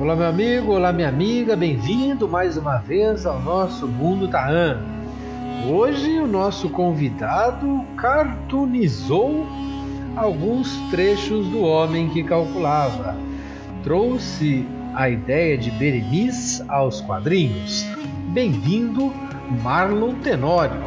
Olá, meu amigo, olá, minha amiga, bem-vindo mais uma vez ao nosso Mundo Tahan. Hoje, o nosso convidado cartoonizou alguns trechos do homem que calculava. Trouxe a ideia de Berenice aos quadrinhos. Bem-vindo, Marlon Tenório.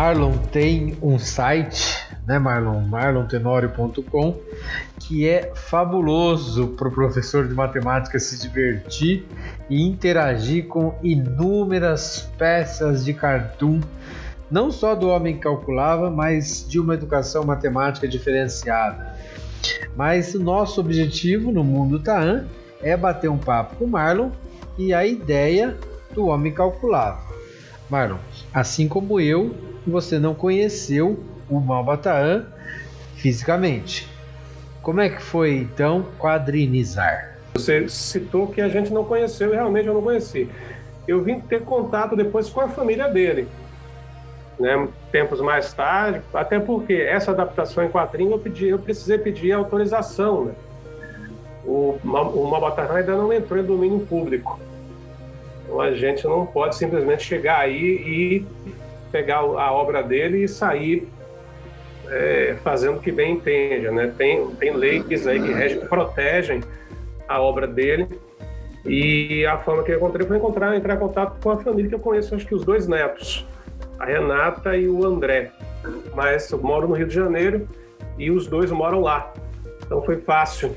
Marlon tem um site, né, Marlon? marlontenorio.com, que é fabuloso para o professor de matemática se divertir e interagir com inúmeras peças de cartoon, não só do homem que calculava, mas de uma educação matemática diferenciada. Mas o nosso objetivo no mundo Taan é bater um papo com o Marlon e a ideia do homem calculava. Marlon, assim como eu, você não conheceu o Malbataan fisicamente. Como é que foi então quadrinizar? Você citou que a gente não conheceu e realmente eu não conheci. Eu vim ter contato depois com a família dele, né? Tempos mais tarde, até porque essa adaptação em quadrinho eu pedi, eu precisei pedir autorização, né? O, o ainda não entrou em domínio público. Então a gente não pode simplesmente chegar aí e pegar a obra dele e sair é, fazendo o que bem entende, né? Tem, tem leis aí que regem, protegem a obra dele e a forma que eu encontrei foi encontrar, entrar em contato com a família que eu conheço, acho que os dois netos, a Renata e o André. Mas eu moro no Rio de Janeiro e os dois moram lá. Então foi fácil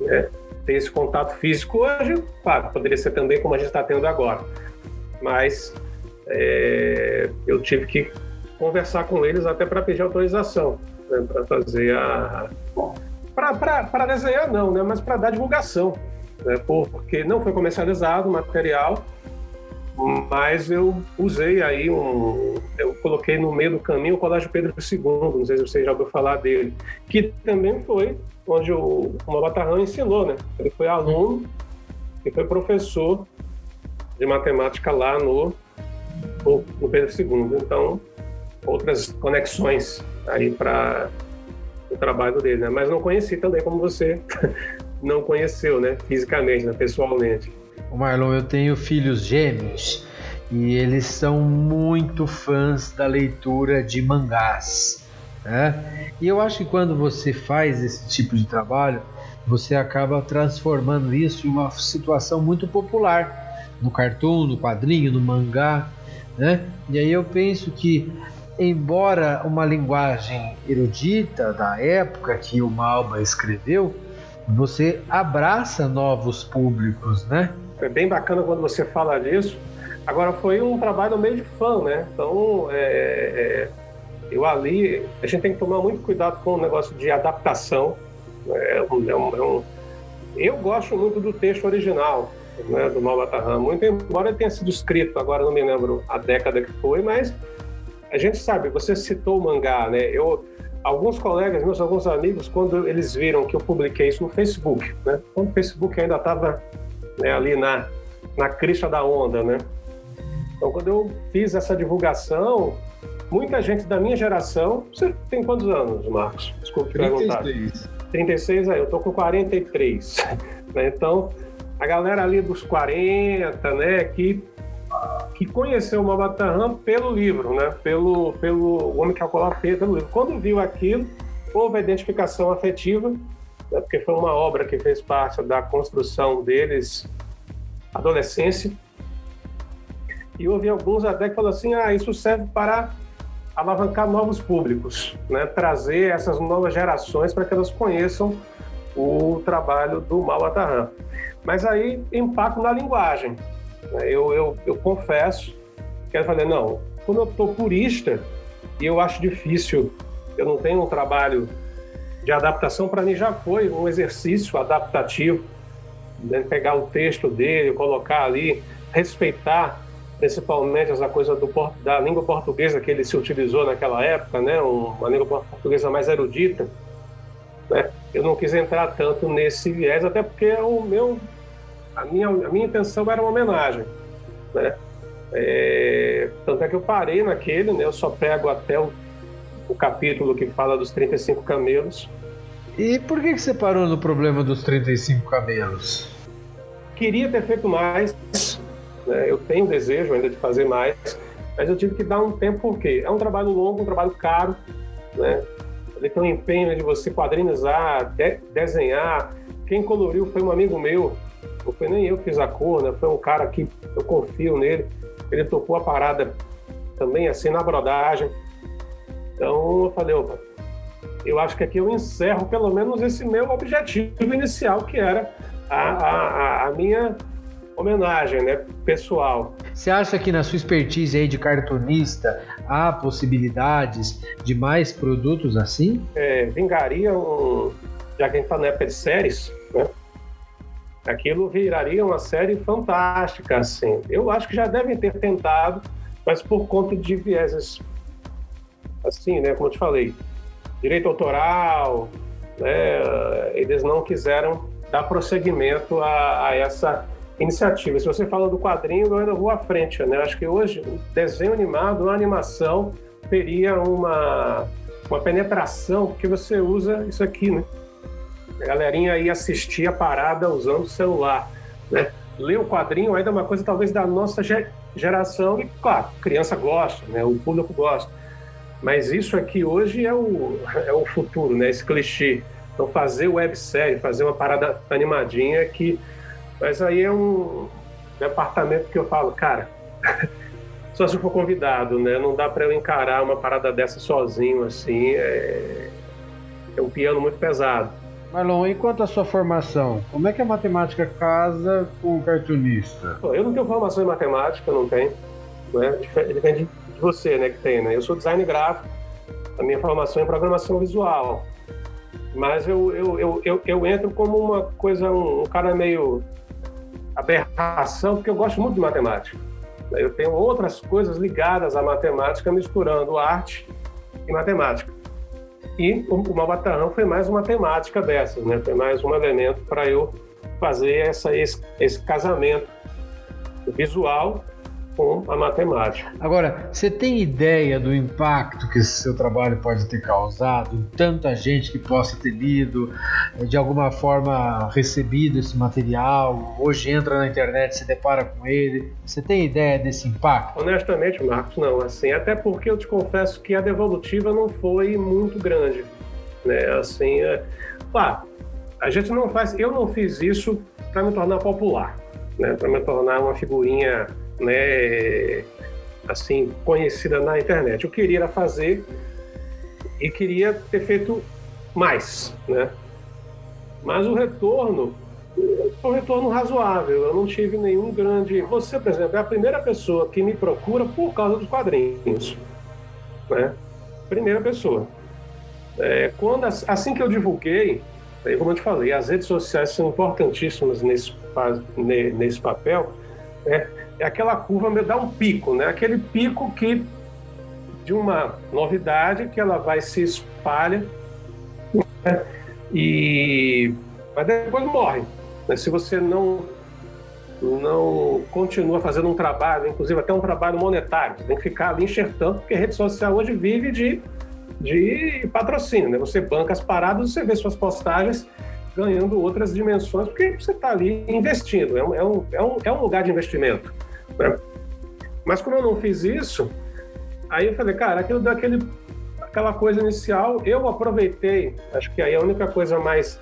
né, ter esse contato físico hoje. Claro, poderia ser também como a gente está tendo agora. Mas é, eu tive que conversar com eles até para pedir autorização, né, para fazer a. Para desenhar, não, né, mas para dar divulgação, né, porque não foi comercializado o material, mas eu usei aí um. Eu coloquei no meio do caminho o Colégio Pedro II, não sei se você já ouviu falar dele, que também foi onde o, o Mabatarrão ensinou, né? Ele foi aluno e foi professor de matemática lá no no Pedro II. Então, outras conexões aí para o trabalho dele, né? Mas não conheci também como você não conheceu, né? Fisicamente, né? pessoalmente. Marlon, eu tenho filhos gêmeos e eles são muito fãs da leitura de mangás. Né? E eu acho que quando você faz esse tipo de trabalho, você acaba transformando isso em uma situação muito popular no cartoon, no quadrinho, no mangá. Né? E aí eu penso que, embora uma linguagem erudita da época que o Malba escreveu, você abraça novos públicos, né? É bem bacana quando você fala disso. Agora foi um trabalho meio de fã, né? Então, é, é, eu ali, a gente tem que tomar muito cuidado com o negócio de adaptação. É um, é é um, eu gosto muito do texto original, né, do Malbatarram, muito embora tenha sido escrito, agora não me lembro a década que foi, mas a gente sabe, você citou o mangá, né? Eu, alguns colegas meus, alguns amigos, quando eles viram que eu publiquei isso no Facebook, né? Quando o Facebook ainda estava né, ali na, na crista da onda, né? Então, quando eu fiz essa divulgação, muita gente da minha geração. Você tem quantos anos, Marcos? Desculpe 36. perguntar. 36, aí, eu tô com 43. né? Então, a galera ali dos 40, né, que, que conheceu o Mabatarram pelo livro, né, pelo, pelo Homem que Calculava pelo livro. Quando viu aquilo, houve a identificação afetiva, né, porque foi uma obra que fez parte da construção deles, adolescência, e houve alguns até que falaram assim, ah, isso serve para alavancar novos públicos, né, trazer essas novas gerações para que elas conheçam o trabalho do Malbatarram. Mas aí impacto na linguagem. Né? Eu, eu, eu confesso que eu falei, não, como eu estou purista e eu acho difícil, eu não tenho um trabalho de adaptação, para mim já foi um exercício adaptativo, né? pegar o texto dele, colocar ali, respeitar principalmente essa coisa do, da língua portuguesa que ele se utilizou naquela época, né? uma língua portuguesa mais erudita. Né? Eu não quis entrar tanto nesse viés, até porque o meu a minha, a minha intenção era uma homenagem, né? É, tanto é que eu parei naquele, né? Eu só pego até o, o capítulo que fala dos 35 camelos. E por que, que você parou no problema dos 35 camelos? Queria ter feito mais, né? eu tenho desejo ainda de fazer mais, mas eu tive que dar um tempo porque é um trabalho longo, um trabalho caro, né? Ele tem um empenho de você quadrinizar, de, desenhar. Quem coloriu foi um amigo meu, não foi nem eu que fiz a cor, né? Foi um cara que eu confio nele. Ele topou a parada também assim na brodagem. Então eu falei, opa, eu acho que aqui eu encerro pelo menos esse meu objetivo inicial, que era a, a, a minha homenagem, né, pessoal. Você acha que na sua expertise aí de cartunista há possibilidades de mais produtos assim? É, vingaria um, já que a gente está na época de séries? Aquilo viraria uma série fantástica, assim. Eu acho que já devem ter tentado, mas por conta de vieses, assim, né, como eu te falei, direito autoral, né, eles não quiseram dar prosseguimento a, a essa iniciativa. Se você fala do quadrinho, eu ainda vou à frente. Né? Acho que hoje o desenho animado, a animação, teria uma, uma penetração, porque você usa isso aqui, né? A galerinha ia assistir a parada usando o celular, né? Ler o quadrinho ainda é uma coisa talvez da nossa geração e, claro, criança gosta, né? O público gosta. Mas isso aqui hoje é o, é o futuro, né? Esse clichê. Então fazer websérie, fazer uma parada animadinha que mas aí é um departamento que eu falo, cara, só se for convidado, né? Não dá para eu encarar uma parada dessa sozinho, assim. É, é um piano muito pesado. Marlon, e quanto à sua formação? Como é que a matemática casa com o cartunista? Eu não tenho formação em matemática, não tenho. Né? Diferente de você, né, que tem, né? Eu sou design gráfico, a minha formação é programação visual. Mas eu, eu, eu, eu, eu entro como uma coisa, um, um cara meio aberração, porque eu gosto muito de matemática. Eu tenho outras coisas ligadas à matemática, misturando arte e matemática. E o Malbatarrão foi mais uma temática dessas, né? Foi mais um elemento para eu fazer essa, esse, esse casamento visual com a matemática. Agora, você tem ideia do impacto que esse seu trabalho pode ter causado em tanta gente que possa ter lido, eh, de alguma forma recebido esse material, hoje entra na internet, se depara com ele? Você tem ideia desse impacto? Honestamente, Marcos, não. Assim, até porque eu te confesso que a devolutiva não foi muito grande, né? Assim, é... claro, a gente não faz, eu não fiz isso para me tornar popular, né? Para me tornar uma figurinha né, assim, conhecida na internet. Eu queria fazer e queria ter feito mais, né? Mas o retorno foi um retorno razoável. Eu não tive nenhum grande. Você, por exemplo, é a primeira pessoa que me procura por causa dos quadrinhos, né? Primeira pessoa. É, quando assim que eu divulguei, como eu te falei, as redes sociais são importantíssimas nesse nesse papel. Né? É aquela curva me dá um pico, né? Aquele pico que de uma novidade que ela vai se espalha né? e mas depois morre. Né? Se você não não continua fazendo um trabalho, inclusive até um trabalho monetário, tem que ficar ali enxertando, porque a rede social hoje vive de, de patrocínio, né? Você banca as paradas, você vê suas postagens ganhando outras dimensões, porque você está ali investindo, é é, um, é, um, é um lugar de investimento. Né? Mas como eu não fiz isso, aí eu falei, cara, aquilo daquele aquela coisa inicial, eu aproveitei, acho que aí a única coisa mais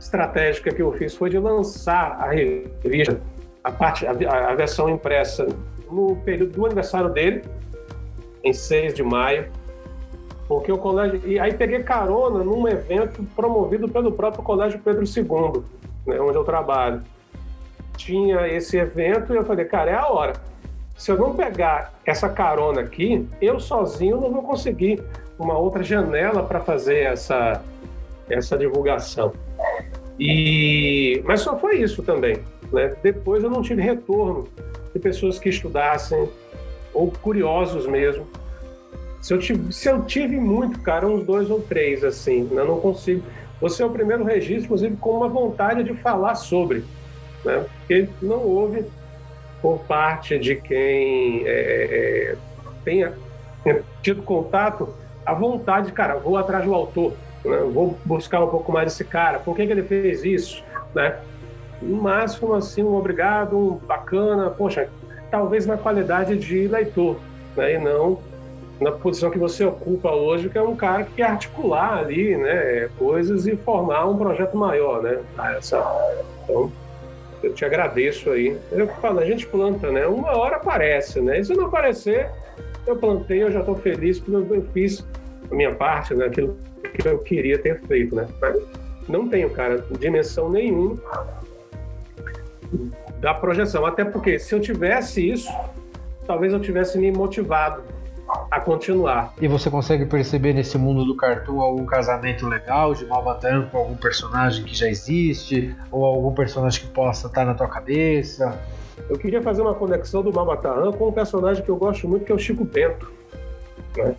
estratégica que eu fiz foi de lançar a revista, a parte, a, a versão impressa no período do aniversário dele, em 6 de maio, porque o colégio. E aí peguei carona num evento promovido pelo próprio Colégio Pedro II, né, onde eu trabalho tinha esse evento e eu falei, cara, é a hora. Se eu não pegar essa carona aqui, eu sozinho não vou conseguir uma outra janela para fazer essa, essa divulgação. E mas só foi isso também. Né? Depois eu não tive retorno de pessoas que estudassem ou curiosos mesmo. Se eu tive, se eu tive muito, cara, uns dois ou três assim, eu não consigo. Você é o primeiro registro, inclusive, com uma vontade de falar sobre né? porque não houve por parte de quem é, é, tenha, tenha tido contato a vontade, cara, vou atrás do autor, né? vou buscar um pouco mais desse cara, por que, que ele fez isso, né? No máximo, assim, um obrigado, um bacana, poxa, talvez na qualidade de leitor, né? E não na posição que você ocupa hoje, que é um cara que quer articular ali, né, coisas e formar um projeto maior, né? Essa, então, eu te agradeço aí. Eu falo, a gente planta, né? Uma hora aparece, né? E se não aparecer, eu plantei, eu já estou feliz porque eu fiz a minha parte, né? Aquilo que eu queria ter feito, né? Mas não tenho, cara, dimensão nenhuma da projeção. Até porque se eu tivesse isso, talvez eu tivesse me motivado a continuar. E você consegue perceber nesse mundo do cartoon algum casamento legal de Malvatan com algum personagem que já existe ou algum personagem que possa estar na tua cabeça? Eu queria fazer uma conexão do Malvatan com um personagem que eu gosto muito que é o Chico Bento. Né?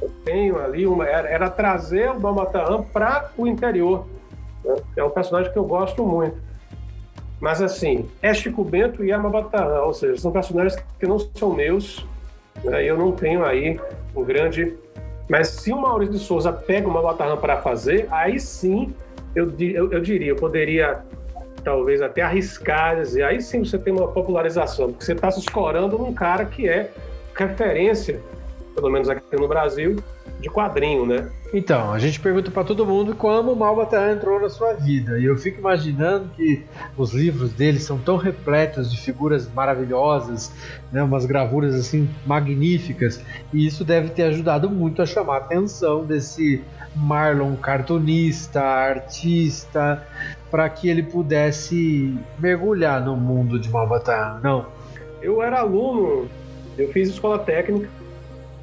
Eu tenho ali uma era, era trazer o Malvatan para o interior. Né? É um personagem que eu gosto muito. Mas assim, é Chico Bento e Amabataran, ou seja, são personagens que não são meus? Eu não tenho aí um grande. Mas se o Maurício de Souza pega uma Batarran para fazer, aí sim eu, eu, eu, diria, eu poderia talvez até arriscar, dizer, aí sim você tem uma popularização, porque você está se escorando num cara que é referência, pelo menos aqui no Brasil, de quadrinho, né? Então, a gente pergunta para todo mundo como o Malbataan entrou na sua vida. E eu fico imaginando que os livros dele são tão repletos de figuras maravilhosas, né, umas gravuras assim magníficas, e isso deve ter ajudado muito a chamar a atenção desse Marlon cartunista, artista, para que ele pudesse mergulhar no mundo de Malbataan, não? Eu era aluno, eu fiz escola técnica,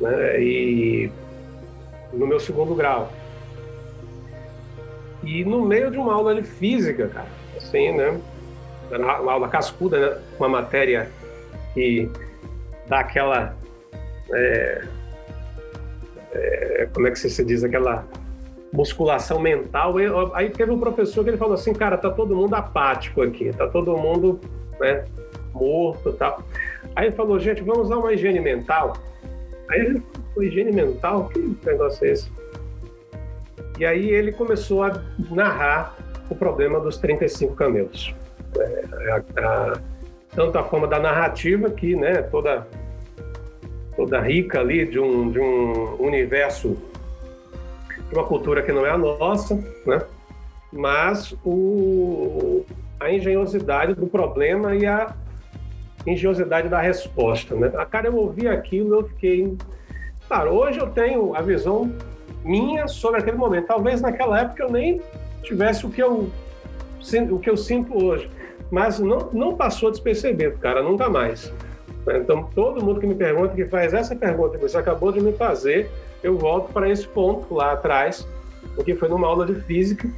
né, e no meu segundo grau. E no meio de uma aula de física, cara, assim, né? Uma aula cascuda, né? uma matéria que dá aquela. É, é, como é que se diz? Aquela musculação mental. Aí teve um professor que ele falou assim, cara, tá todo mundo apático aqui, tá todo mundo né, morto tal. Aí ele falou, gente, vamos usar uma higiene mental. Aí falou, higiene mental? Que negócio é esse? E aí ele começou a narrar o problema dos 35 camelos. É, a, a, tanto a forma da narrativa, que né, toda, toda rica ali de um, de um universo, de uma cultura que não é a nossa, né? mas o, a engenhosidade do problema e a engenhosidade da resposta. Né? A cara, eu ouvi aquilo eu fiquei. Claro, hoje eu tenho a visão minha sobre aquele momento. Talvez naquela época eu nem tivesse o que eu, o que eu sinto hoje. Mas não, não passou despercebido, cara, nunca mais. Então, todo mundo que me pergunta, que faz essa pergunta que você acabou de me fazer, eu volto para esse ponto lá atrás, porque foi numa aula de física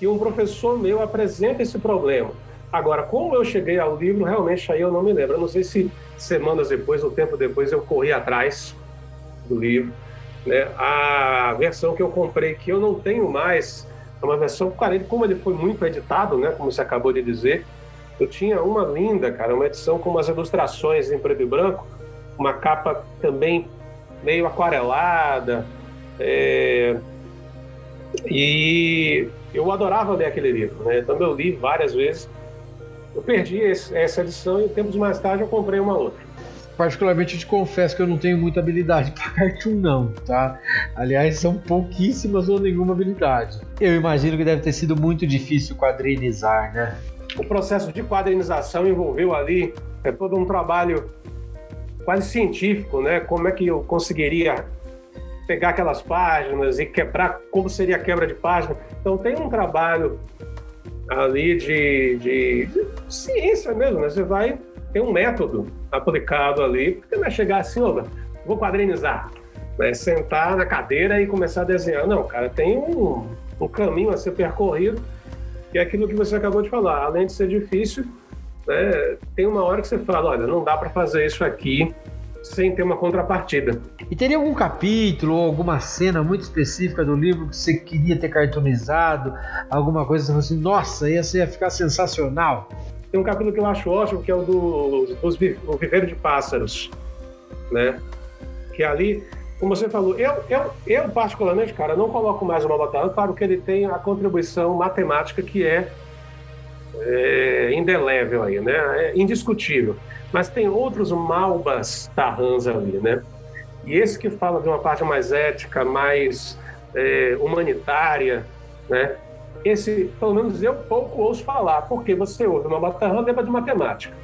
que um professor meu apresenta esse problema. Agora, como eu cheguei ao livro, realmente aí eu não me lembro. Eu não sei se semanas depois ou tempo depois eu corri atrás do livro. Né? A versão que eu comprei, que eu não tenho mais, é uma versão, cara, como ele foi muito editado, né? como você acabou de dizer, eu tinha uma linda, cara, uma edição com umas ilustrações em preto e branco, uma capa também meio aquarelada. É... E eu adorava ler aquele livro, né? Então eu li várias vezes eu perdi esse, essa edição e tempos mais tarde eu comprei uma outra. Particularmente te confesso que eu não tenho muita habilidade para cartoon não, tá? Aliás, são pouquíssimas ou nenhuma habilidade. Eu imagino que deve ter sido muito difícil quadrinizar, né? O processo de quadrinização envolveu ali é todo um trabalho quase científico, né? Como é que eu conseguiria pegar aquelas páginas e quebrar, como seria a quebra de página. Então tem um trabalho ali de, de, de ciência mesmo, né? Você vai ter um método aplicado ali, porque não é chegar assim, vou quadrinizar, né? sentar na cadeira e começar a desenhar. Não, cara, tem um, um caminho a ser percorrido e é aquilo que você acabou de falar, além de ser difícil, né, tem uma hora que você fala, olha, não dá para fazer isso aqui sem ter uma contrapartida. E teria algum capítulo ou alguma cena muito específica do livro que você queria ter cartoonizado? Alguma coisa que você assim, nossa, essa ia ficar sensacional? Tem um capítulo que eu acho ótimo, que é o do o Viveiro de Pássaros, né? Que ali, como você falou, eu, eu, eu particularmente, cara, não coloco mais o Malbataan, claro que ele tem a contribuição matemática que é, é indelével aí, né? É indiscutível. Mas tem outros Malbas Tarrans ali, né? E esse que fala de uma parte mais ética, mais é, humanitária, né? Esse, pelo menos eu pouco ouço falar, porque você ouve uma Matarrã, lembra de matemática,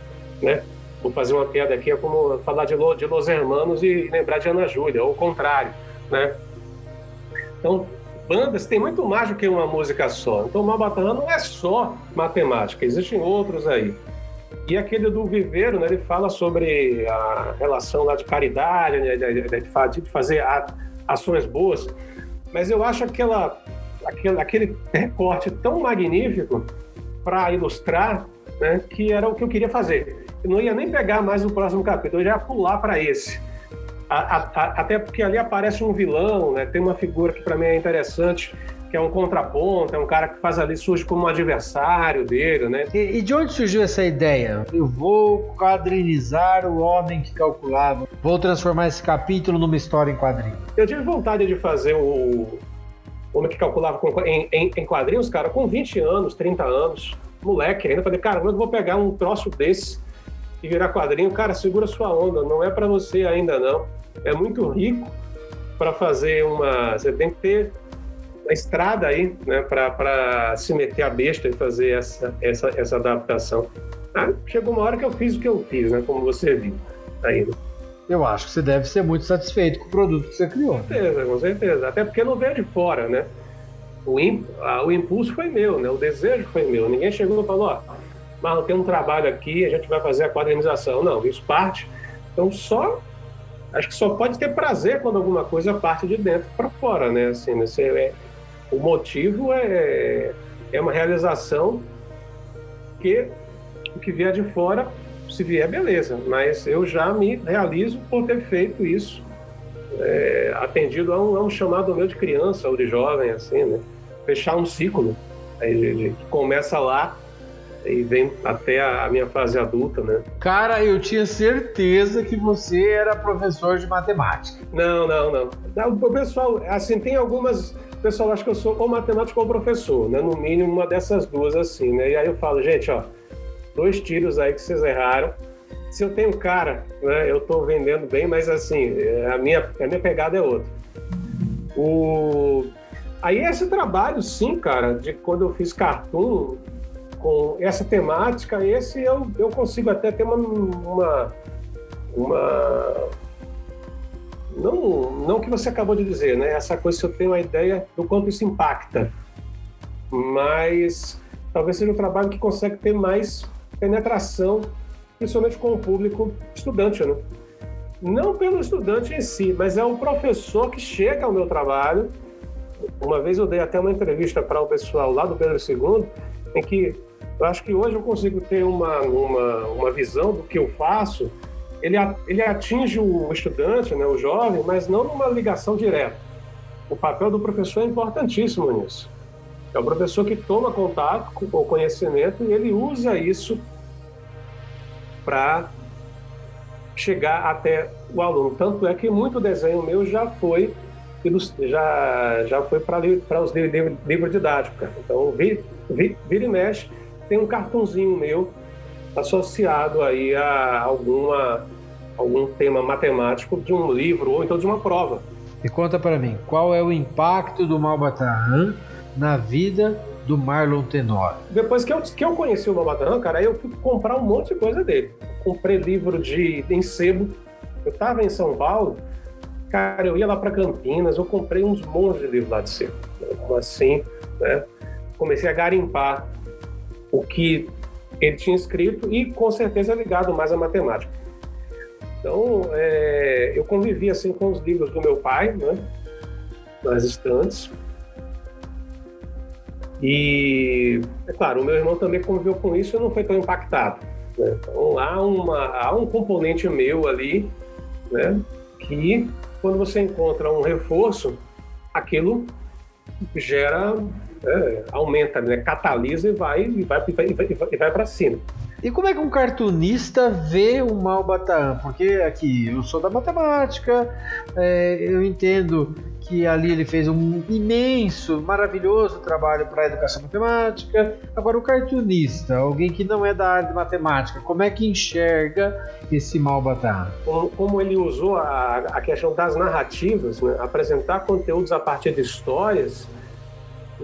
né? Vou fazer uma piada aqui, é como falar de, Lo, de Los Hermanos e lembrar de Ana Júlia, ou o contrário, né? Então, bandas tem muito mais do que uma música só. Então, o Malbatarrã não é só matemática, existem outros aí. E aquele do Viveiro, né, ele fala sobre a relação lá de caridade, né, de, de, de fazer ações boas. Mas eu acho aquela, aquele, aquele recorte tão magnífico para ilustrar né, que era o que eu queria fazer. Eu não ia nem pegar mais o próximo capítulo, eu já ia pular para esse. A, a, a, até porque ali aparece um vilão, né, tem uma figura que para mim é interessante, que é um contraponto, é um cara que faz ali, surge como um adversário dele, né? E, e, de onde surgiu essa ideia? Eu vou quadrinizar o homem que calculava, vou transformar esse capítulo numa história em quadrinhos. Eu tive vontade de fazer o homem que calculava com, em, em, em, quadrinhos, cara, com 20 anos, 30 anos, moleque ainda, falei, cara, eu vou pegar um troço desse e virar quadrinho, cara, segura sua onda, não é para você ainda não, é muito rico para fazer uma, você tem que ter a estrada aí, né, para se meter a besta e fazer essa, essa, essa adaptação. Ah, chegou uma hora que eu fiz o que eu fiz, né, como você viu aí. Né? Eu acho que você deve ser muito satisfeito com o produto que você criou. Com certeza, com certeza. Até porque não veio de fora, né? O, imp, a, o impulso foi meu, né? O desejo foi meu. Ninguém chegou e falou, ó, Marlon, tem um trabalho aqui, a gente vai fazer a quadrinização. Não, isso parte. Então só acho que só pode ter prazer quando alguma coisa parte de dentro para fora, né? Assim, você é, o motivo é, é uma realização que o que vier de fora, se vier, beleza. Mas eu já me realizo por ter feito isso, é, atendido a um, a um, chamado meu de criança ou de jovem, assim, né? Fechar um ciclo aí, de, de, começa lá e vem até a, minha fase adulta, né? Cara, eu tinha certeza que você era professor de matemática. Não, não, não. O pessoal, assim, tem algumas o pessoal acha que eu sou ou matemático ou professor, né? No mínimo uma dessas duas assim, né? E aí eu falo, gente, ó, dois tiros aí que vocês erraram. Se eu tenho cara, né? Eu tô vendendo bem, mas assim, é, a minha, a minha pegada é outra. O... Aí esse trabalho, sim, cara, de quando eu fiz cartoon com essa temática, esse eu, eu consigo até ter uma, uma, uma não, não que você acabou de dizer, né? Essa coisa, se eu tenho uma ideia do quanto isso impacta, mas talvez seja um trabalho que consegue ter mais penetração, principalmente com o público estudante, né? Não pelo estudante em si, mas é o professor que chega ao meu trabalho. Uma vez eu dei até uma entrevista para o pessoal lá do Pedro II, em que eu acho que hoje eu consigo ter uma, uma, uma visão do que eu faço ele, ele atinge o estudante, né, o jovem, mas não numa ligação direta. O papel do professor é importantíssimo nisso. É o professor que toma contato com o conhecimento e ele usa isso para chegar até o aluno. Tanto é que muito desenho meu já foi já, já foi para os livros, livros didáticos. Então, vira, vira e mexe, tem um cartãozinho meu associado aí a alguma algum tema matemático de um livro ou então de uma prova. E conta para mim, qual é o impacto do Malbataan na vida do Marlon Tenor? Depois que eu, que eu conheci o Malbataan, cara, aí eu fui comprar um monte de coisa dele. Comprei livro de, de sebo. Eu estava em São Paulo, cara, eu ia lá para Campinas, eu comprei uns montes de livros lá de sebo. Assim, né? Comecei a garimpar o que ele tinha escrito e com certeza ligado mais à matemática. Então, é, eu convivi assim com os livros do meu pai, né, nas estantes. E, é claro, o meu irmão também conviveu com isso e não foi tão impactado. Né? Então, há, uma, há um componente meu ali, né, que quando você encontra um reforço, aquilo gera, é, aumenta, né, catalisa e vai, e vai, e vai, e vai, vai para cima. E como é que um cartunista vê o Malbataan? Porque aqui eu sou da matemática, é, eu entendo que ali ele fez um imenso, maravilhoso trabalho para a educação matemática. Agora, o cartunista, alguém que não é da área de matemática, como é que enxerga esse Malbataan? Como, como ele usou a, a questão das narrativas, né? apresentar conteúdos a partir de histórias,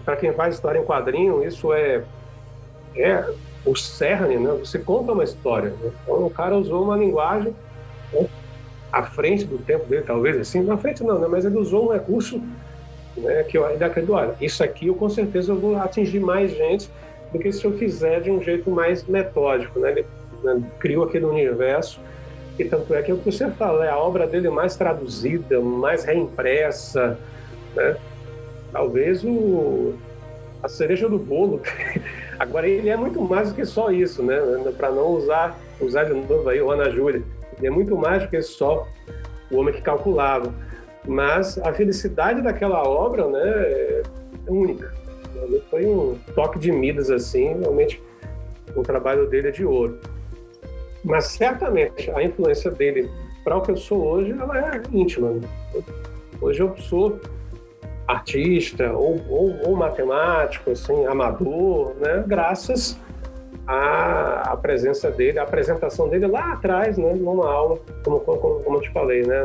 para quem faz história em quadrinho, isso é, é o cerne, né? Você conta uma história. Né? Então, o cara usou uma linguagem né? À frente do tempo dele, talvez assim. Na frente não, né? Mas ele usou um recurso né? que eu ainda acredito, olha, isso aqui eu com certeza eu vou atingir mais gente do que se eu fizer de um jeito mais metódico, né? Ele né? criou aquele universo e tanto é que é o que você fala, é a obra dele mais traduzida, mais reimpressa, né? Talvez o a cereja do bolo. Agora ele é muito mais do que só isso, né? Para não usar usar de novo aí o Ana Júlia, ele é muito mais do que só o homem que calculava. Mas a felicidade daquela obra, né, é única. Foi um toque de Midas assim, realmente o trabalho dele é de ouro. Mas certamente a influência dele para o que eu sou hoje, ela é íntima. Né? Hoje eu sou artista ou, ou, ou, matemático, assim, amador, né? graças à, à, presença dele, à apresentação dele lá atrás, né? numa aula, como, como, como eu te falei, né?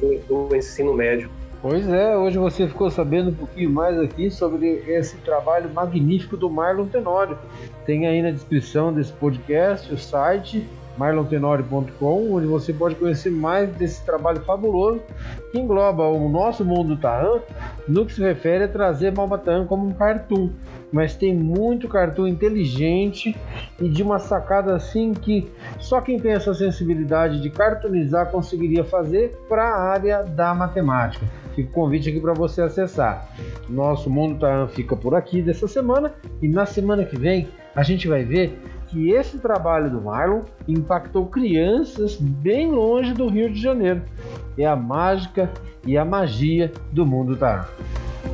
do, do ensino médio. Pois é, hoje você ficou sabendo um pouquinho mais aqui sobre esse trabalho magnífico do Marlon Tenório. Tem aí na descrição desse podcast o site marlontenori.com, onde você pode conhecer mais desse trabalho fabuloso que engloba o nosso mundo Tahan no que se refere a trazer Malbatan como um cartoon. Mas tem muito cartoon inteligente e de uma sacada assim que só quem tem essa sensibilidade de cartoonizar conseguiria fazer para a área da matemática. Fica o convite aqui para você acessar. Nosso Mundo Tahan fica por aqui dessa semana e na semana que vem a gente vai ver que esse trabalho do Marlon impactou crianças bem longe do Rio de Janeiro. É a mágica e a magia do mundo tarô.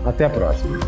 Até a próxima.